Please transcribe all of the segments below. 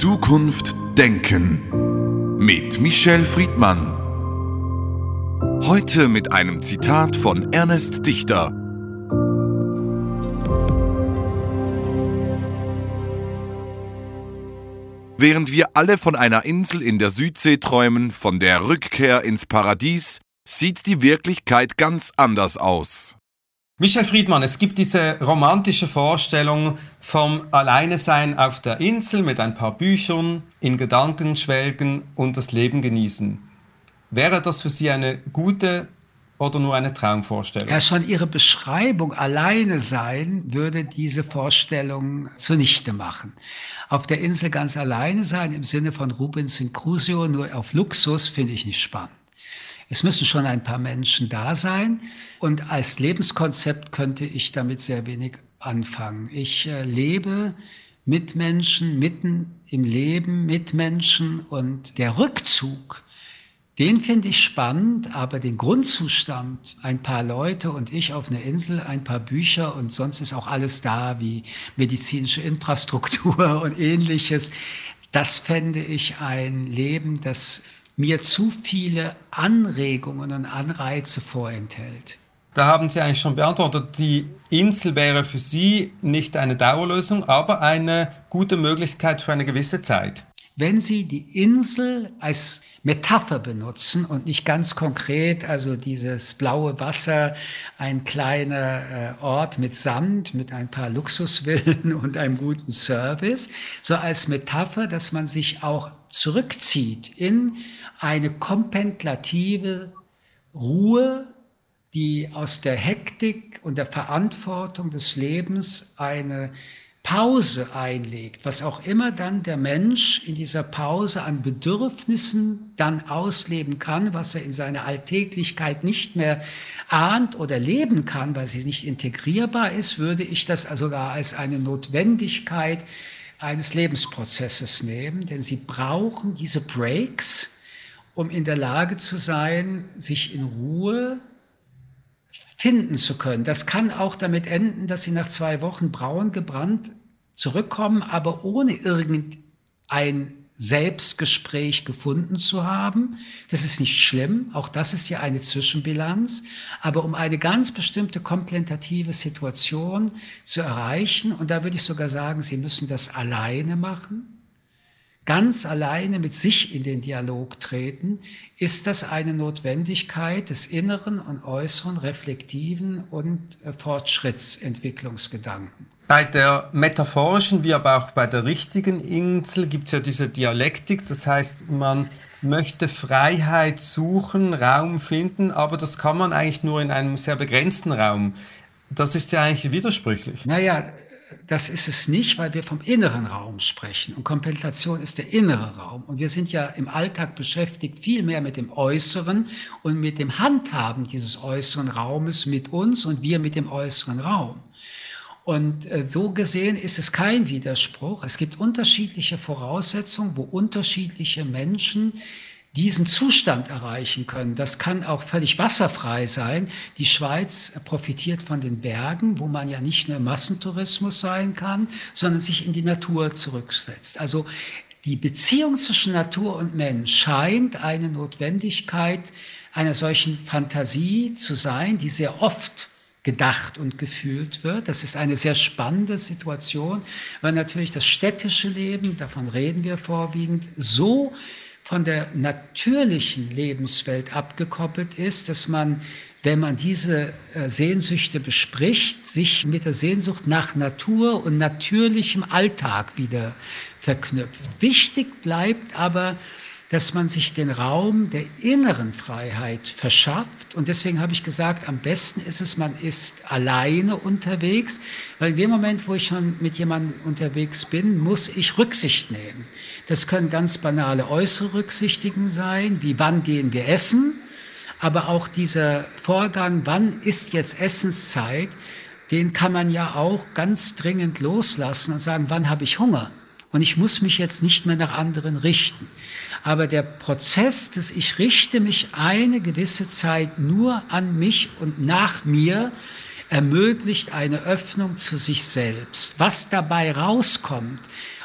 Zukunft denken mit Michel Friedmann. Heute mit einem Zitat von Ernest Dichter. Während wir alle von einer Insel in der Südsee träumen, von der Rückkehr ins Paradies, sieht die Wirklichkeit ganz anders aus. Michel Friedmann, es gibt diese romantische Vorstellung vom Alleinesein auf der Insel mit ein paar Büchern, in Gedanken schwelgen und das Leben genießen. Wäre das für Sie eine gute oder nur eine Traumvorstellung? Ja, schon Ihre Beschreibung alleine sein würde diese Vorstellung zunichte machen. Auf der Insel ganz alleine sein im Sinne von Rubens in Crusoe nur auf Luxus finde ich nicht spannend. Es müssen schon ein paar Menschen da sein. Und als Lebenskonzept könnte ich damit sehr wenig anfangen. Ich äh, lebe mit Menschen, mitten im Leben mit Menschen und der Rückzug, den finde ich spannend, aber den Grundzustand, ein paar Leute und ich auf einer Insel, ein paar Bücher und sonst ist auch alles da, wie medizinische Infrastruktur und ähnliches, das fände ich ein Leben, das mir zu viele Anregungen und Anreize vorenthält. Da haben Sie eigentlich schon beantwortet, die Insel wäre für Sie nicht eine Dauerlösung, aber eine gute Möglichkeit für eine gewisse Zeit. Wenn Sie die Insel als Metapher benutzen und nicht ganz konkret, also dieses blaue Wasser, ein kleiner äh, Ort mit Sand, mit ein paar Luxusvillen und einem guten Service, so als Metapher, dass man sich auch zurückzieht in eine kontemplative Ruhe, die aus der Hektik und der Verantwortung des Lebens eine Pause einlegt, was auch immer dann der Mensch in dieser Pause an Bedürfnissen dann ausleben kann, was er in seiner Alltäglichkeit nicht mehr ahnt oder leben kann, weil sie nicht integrierbar ist, würde ich das sogar als eine Notwendigkeit eines Lebensprozesses nehmen, denn sie brauchen diese Breaks, um in der Lage zu sein, sich in Ruhe finden zu können. Das kann auch damit enden, dass sie nach zwei Wochen braun gebrannt zurückkommen, aber ohne irgendein Selbstgespräch gefunden zu haben. Das ist nicht schlimm, auch das ist ja eine Zwischenbilanz, aber um eine ganz bestimmte komplementative Situation zu erreichen, und da würde ich sogar sagen, Sie müssen das alleine machen, ganz alleine mit sich in den Dialog treten, ist das eine Notwendigkeit des inneren und äußeren reflektiven und äh, Fortschrittsentwicklungsgedanken. Bei der metaphorischen wie aber auch bei der richtigen Insel gibt es ja diese Dialektik, das heißt, man möchte Freiheit suchen, Raum finden, aber das kann man eigentlich nur in einem sehr begrenzten Raum. Das ist ja eigentlich widersprüchlich. Naja, das ist es nicht, weil wir vom inneren Raum sprechen. Und Kontemplation ist der innere Raum. Und wir sind ja im Alltag beschäftigt viel mehr mit dem Äußeren und mit dem Handhaben dieses äußeren Raumes mit uns und wir mit dem äußeren Raum. Und äh, so gesehen ist es kein Widerspruch. Es gibt unterschiedliche Voraussetzungen, wo unterschiedliche Menschen diesen Zustand erreichen können. Das kann auch völlig wasserfrei sein. Die Schweiz profitiert von den Bergen, wo man ja nicht nur Massentourismus sein kann, sondern sich in die Natur zurücksetzt. Also die Beziehung zwischen Natur und Mensch scheint eine Notwendigkeit einer solchen Fantasie zu sein, die sehr oft gedacht und gefühlt wird. Das ist eine sehr spannende Situation, weil natürlich das städtische Leben, davon reden wir vorwiegend, so von der natürlichen Lebenswelt abgekoppelt ist, dass man, wenn man diese äh, Sehnsüchte bespricht, sich mit der Sehnsucht nach Natur und natürlichem Alltag wieder verknüpft. Wichtig bleibt aber, dass man sich den Raum der inneren Freiheit verschafft. Und deswegen habe ich gesagt, am besten ist es, man ist alleine unterwegs, weil in dem Moment, wo ich schon mit jemandem unterwegs bin, muss ich Rücksicht nehmen. Das können ganz banale äußere Rücksichtigen sein, wie wann gehen wir essen, aber auch dieser Vorgang, wann ist jetzt Essenszeit, den kann man ja auch ganz dringend loslassen und sagen, wann habe ich Hunger? Und ich muss mich jetzt nicht mehr nach anderen richten. Aber der Prozess des Ich richte mich eine gewisse Zeit nur an mich und nach mir ermöglicht eine Öffnung zu sich selbst. Was dabei rauskommt,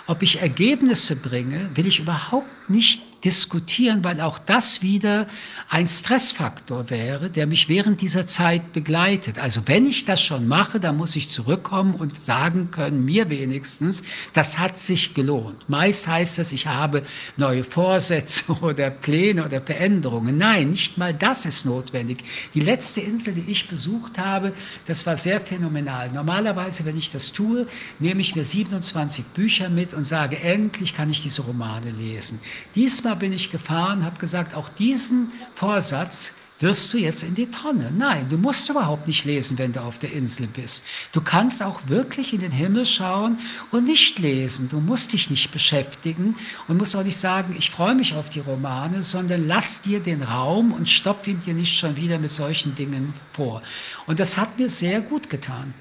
ob ich Ergebnisse bringe, will ich überhaupt nicht diskutieren, weil auch das wieder ein Stressfaktor wäre, der mich während dieser Zeit begleitet. Also wenn ich das schon mache, dann muss ich zurückkommen und sagen können, mir wenigstens, das hat sich gelohnt. Meist heißt das, ich habe neue Vorsätze oder Pläne oder Veränderungen. Nein, nicht mal das ist notwendig. Die letzte Insel, die ich besucht habe, das war sehr phänomenal. Normalerweise, wenn ich das tue, nehme ich mir 27 Bücher mit und sage, endlich kann ich diese Romane lesen. Diesmal Bin ich gefahren, habe gesagt, auch diesen Vorsatz wirst du jetzt in die Tonne. Nein, du musst überhaupt nicht lesen, wenn du auf der Insel bist. Du kannst auch wirklich in den Himmel schauen und nicht lesen. Du musst dich nicht beschäftigen und musst auch nicht sagen, ich freue mich auf die Romane, sondern lass dir den Raum und stopp ihm dir nicht schon wieder mit solchen Dingen vor. Und das hat mir sehr gut getan.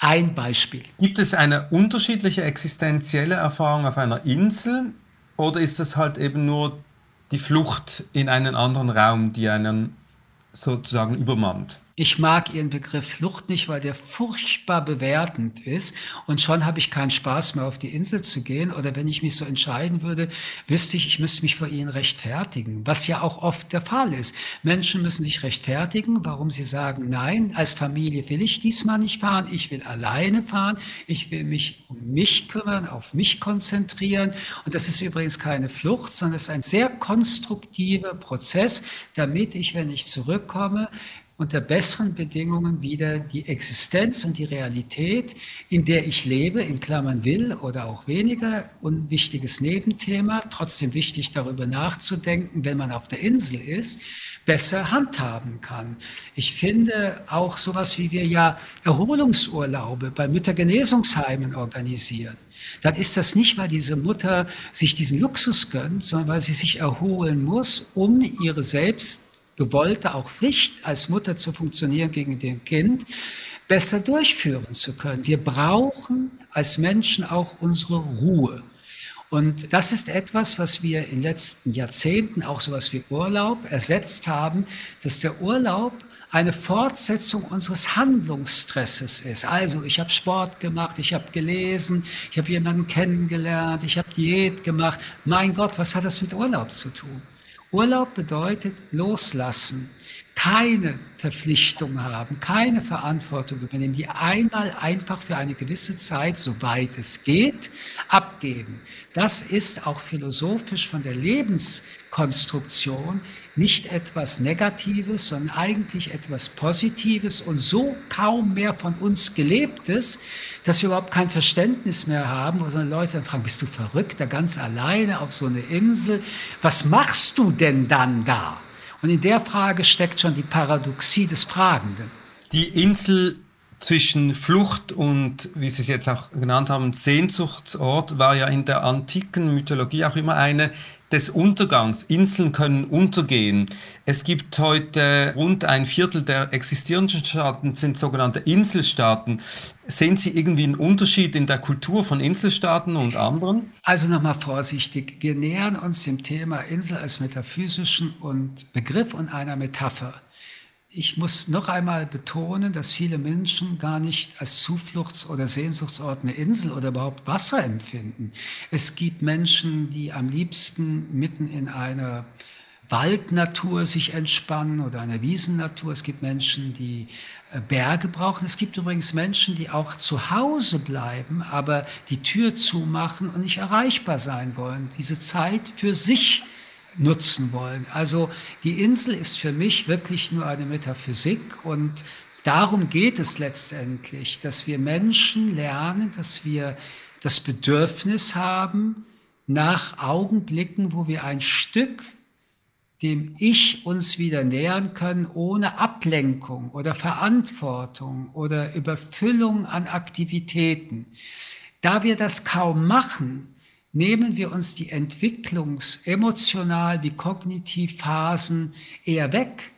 Ein Beispiel. Gibt es eine unterschiedliche existenzielle Erfahrung auf einer Insel oder ist es halt eben nur die Flucht in einen anderen Raum, die einen sozusagen übermannt? Ich mag Ihren Begriff Flucht nicht, weil der furchtbar bewertend ist. Und schon habe ich keinen Spaß mehr, auf die Insel zu gehen. Oder wenn ich mich so entscheiden würde, wüsste ich, ich müsste mich vor Ihnen rechtfertigen. Was ja auch oft der Fall ist. Menschen müssen sich rechtfertigen, warum sie sagen, nein, als Familie will ich diesmal nicht fahren. Ich will alleine fahren. Ich will mich um mich kümmern, auf mich konzentrieren. Und das ist übrigens keine Flucht, sondern es ist ein sehr konstruktiver Prozess, damit ich, wenn ich zurückkomme, unter besseren Bedingungen wieder die Existenz und die Realität, in der ich lebe, in Klammern will oder auch weniger, unwichtiges Nebenthema, trotzdem wichtig darüber nachzudenken, wenn man auf der Insel ist, besser handhaben kann. Ich finde auch sowas, wie wir ja Erholungsurlaube bei Müttergenesungsheimen organisieren. Dann ist das nicht, weil diese Mutter sich diesen Luxus gönnt, sondern weil sie sich erholen muss, um ihre selbst gewollte auch Pflicht als Mutter zu funktionieren gegen den Kind, besser durchführen zu können. Wir brauchen als Menschen auch unsere Ruhe. Und das ist etwas, was wir in den letzten Jahrzehnten, auch sowas wie Urlaub, ersetzt haben, dass der Urlaub eine Fortsetzung unseres Handlungsstresses ist. Also ich habe Sport gemacht, ich habe gelesen, ich habe jemanden kennengelernt, ich habe Diät gemacht. Mein Gott, was hat das mit Urlaub zu tun? Urlaub bedeutet loslassen, keine Verpflichtung haben, keine Verantwortung übernehmen, die einmal einfach für eine gewisse Zeit, soweit es geht, abgeben. Das ist auch philosophisch von der Lebenskonstruktion nicht etwas Negatives, sondern eigentlich etwas Positives und so kaum mehr von uns gelebtes, dass wir überhaupt kein Verständnis mehr haben, wo so Leute dann fragen, bist du verrückt, da ganz alleine auf so eine Insel, was machst du denn dann da? Und in der Frage steckt schon die Paradoxie des Fragenden. Die Insel zwischen Flucht und, wie Sie es jetzt auch genannt haben, Sehnsuchtsort war ja in der antiken Mythologie auch immer eine des Untergangs. Inseln können untergehen. Es gibt heute rund ein Viertel der existierenden Staaten sind sogenannte Inselstaaten. Sehen Sie irgendwie einen Unterschied in der Kultur von Inselstaaten und anderen? Also nochmal vorsichtig. Wir nähern uns dem Thema Insel als metaphysischen und Begriff und einer Metapher. Ich muss noch einmal betonen, dass viele Menschen gar nicht als Zufluchts- oder Sehnsuchtsort eine Insel oder überhaupt Wasser empfinden. Es gibt Menschen, die am liebsten mitten in einer Waldnatur sich entspannen oder einer Wiesennatur. Es gibt Menschen, die äh, Berge brauchen. Es gibt übrigens Menschen, die auch zu Hause bleiben, aber die Tür zumachen und nicht erreichbar sein wollen. Diese Zeit für sich nutzen wollen. Also die Insel ist für mich wirklich nur eine Metaphysik und darum geht es letztendlich, dass wir Menschen lernen, dass wir das Bedürfnis haben nach Augenblicken, wo wir ein Stück dem Ich uns wieder nähern können, ohne Ablenkung oder Verantwortung oder Überfüllung an Aktivitäten. Da wir das kaum machen, nehmen wir uns die Entwicklungs-, emotional wie kognitiv Phasen eher weg.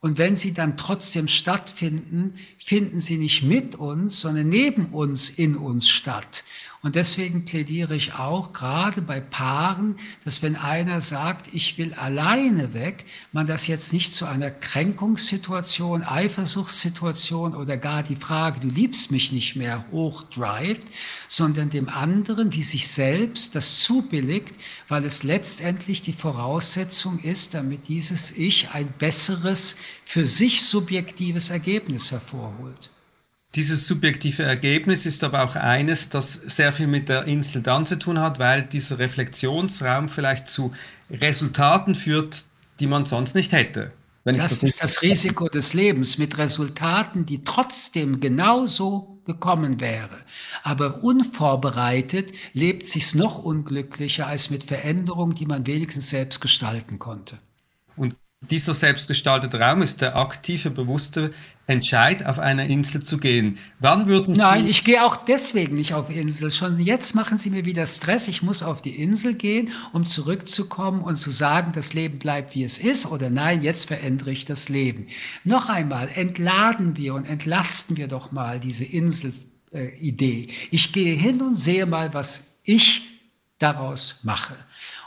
Und wenn sie dann trotzdem stattfinden, finden sie nicht mit uns, sondern neben uns in uns statt. Und deswegen plädiere ich auch gerade bei Paaren, dass wenn einer sagt, ich will alleine weg, man das jetzt nicht zu einer Kränkungssituation, Eifersuchtssituation oder gar die Frage, du liebst mich nicht mehr, hochdrivet, sondern dem anderen wie sich selbst das zubilligt, weil es letztendlich die Voraussetzung ist, damit dieses Ich ein besseres, für sich subjektives Ergebnis hervorholt. Dieses subjektive Ergebnis ist aber auch eines, das sehr viel mit der Insel dann zu tun hat, weil dieser Reflexionsraum vielleicht zu Resultaten führt, die man sonst nicht hätte. das, das ist das Risiko des Lebens mit Resultaten, die trotzdem genauso gekommen wäre. Aber unvorbereitet lebt sich's noch unglücklicher als mit Veränderungen, die man wenigstens selbst gestalten konnte. Und dieser selbstgestaltete Raum ist der aktive, bewusste Entscheid, auf eine Insel zu gehen. Wann würden Sie Nein, ich gehe auch deswegen nicht auf Insel. Schon jetzt machen Sie mir wieder Stress. Ich muss auf die Insel gehen, um zurückzukommen und zu sagen, das Leben bleibt wie es ist oder nein, jetzt verändere ich das Leben. Noch einmal, entladen wir und entlasten wir doch mal diese Insel-Idee. ich gehe hin und sehe mal, was ich daraus mache.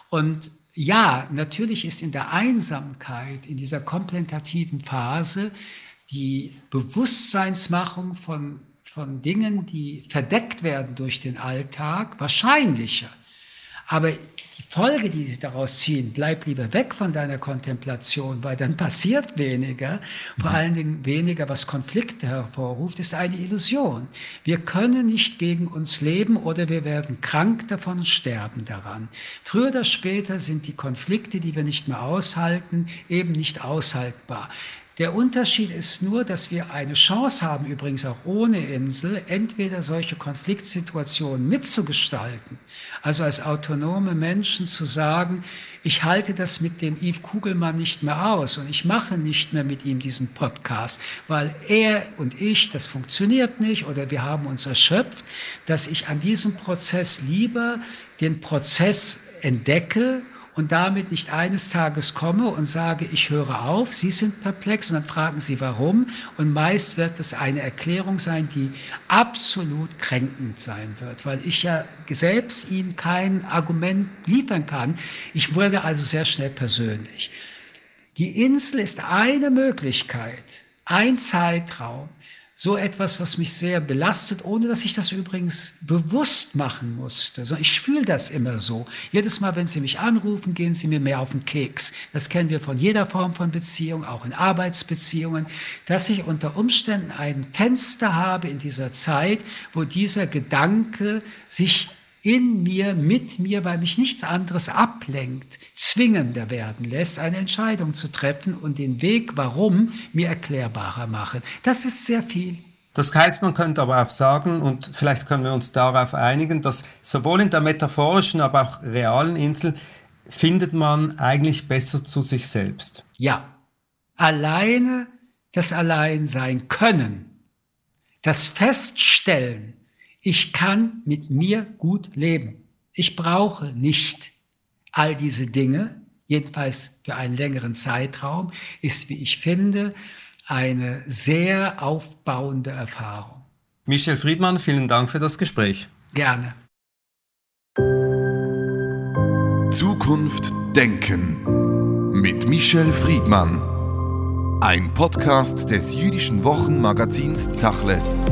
Und ja, natürlich ist in der Einsamkeit, in dieser komplementativen Phase, die Bewusstseinsmachung von, von Dingen, die verdeckt werden durch den Alltag, wahrscheinlicher. Aber die Folge, die sie daraus ziehen, bleib lieber weg von deiner Kontemplation, weil dann passiert weniger, vor mhm. allen Dingen weniger, was Konflikte hervorruft, ist eine Illusion. Wir können nicht gegen uns leben oder wir werden krank davon und sterben daran. Früher oder später sind die Konflikte, die wir nicht mehr aushalten, eben nicht aushaltbar. Der Unterschied ist nur, dass wir eine Chance haben, übrigens auch ohne Insel, entweder solche Konfliktsituationen mitzugestalten, also als autonome Menschen zu sagen, ich halte das mit dem Yves Kugelmann nicht mehr aus und ich mache nicht mehr mit ihm diesen Podcast, weil er und ich, das funktioniert nicht oder wir haben uns erschöpft, dass ich an diesem Prozess lieber den Prozess entdecke und damit nicht eines Tages komme und sage, ich höre auf, Sie sind perplex und dann fragen Sie warum und meist wird es eine Erklärung sein, die absolut kränkend sein wird, weil ich ja selbst Ihnen kein Argument liefern kann. Ich wurde also sehr schnell persönlich. Die Insel ist eine Möglichkeit, ein Zeitraum, so etwas, was mich sehr belastet, ohne dass ich das übrigens bewusst machen musste. Ich fühle das immer so. Jedes Mal, wenn Sie mich anrufen, gehen Sie mir mehr auf den Keks. Das kennen wir von jeder Form von Beziehung, auch in Arbeitsbeziehungen, dass ich unter Umständen ein Fenster habe in dieser Zeit, wo dieser Gedanke sich in mir, mit mir, weil mich nichts anderes ablenkt, zwingender werden lässt, eine Entscheidung zu treffen und den Weg, warum, mir erklärbarer machen. Das ist sehr viel. Das heißt, man könnte aber auch sagen, und vielleicht können wir uns darauf einigen, dass sowohl in der metaphorischen, aber auch realen Insel findet man eigentlich besser zu sich selbst. Ja, alleine das Alleinsein können, das Feststellen, ich kann mit mir gut leben. Ich brauche nicht all diese Dinge, jedenfalls für einen längeren Zeitraum, ist, wie ich finde, eine sehr aufbauende Erfahrung. Michel Friedmann, vielen Dank für das Gespräch. Gerne. Zukunft Denken mit Michel Friedmann. Ein Podcast des jüdischen Wochenmagazins Tachles.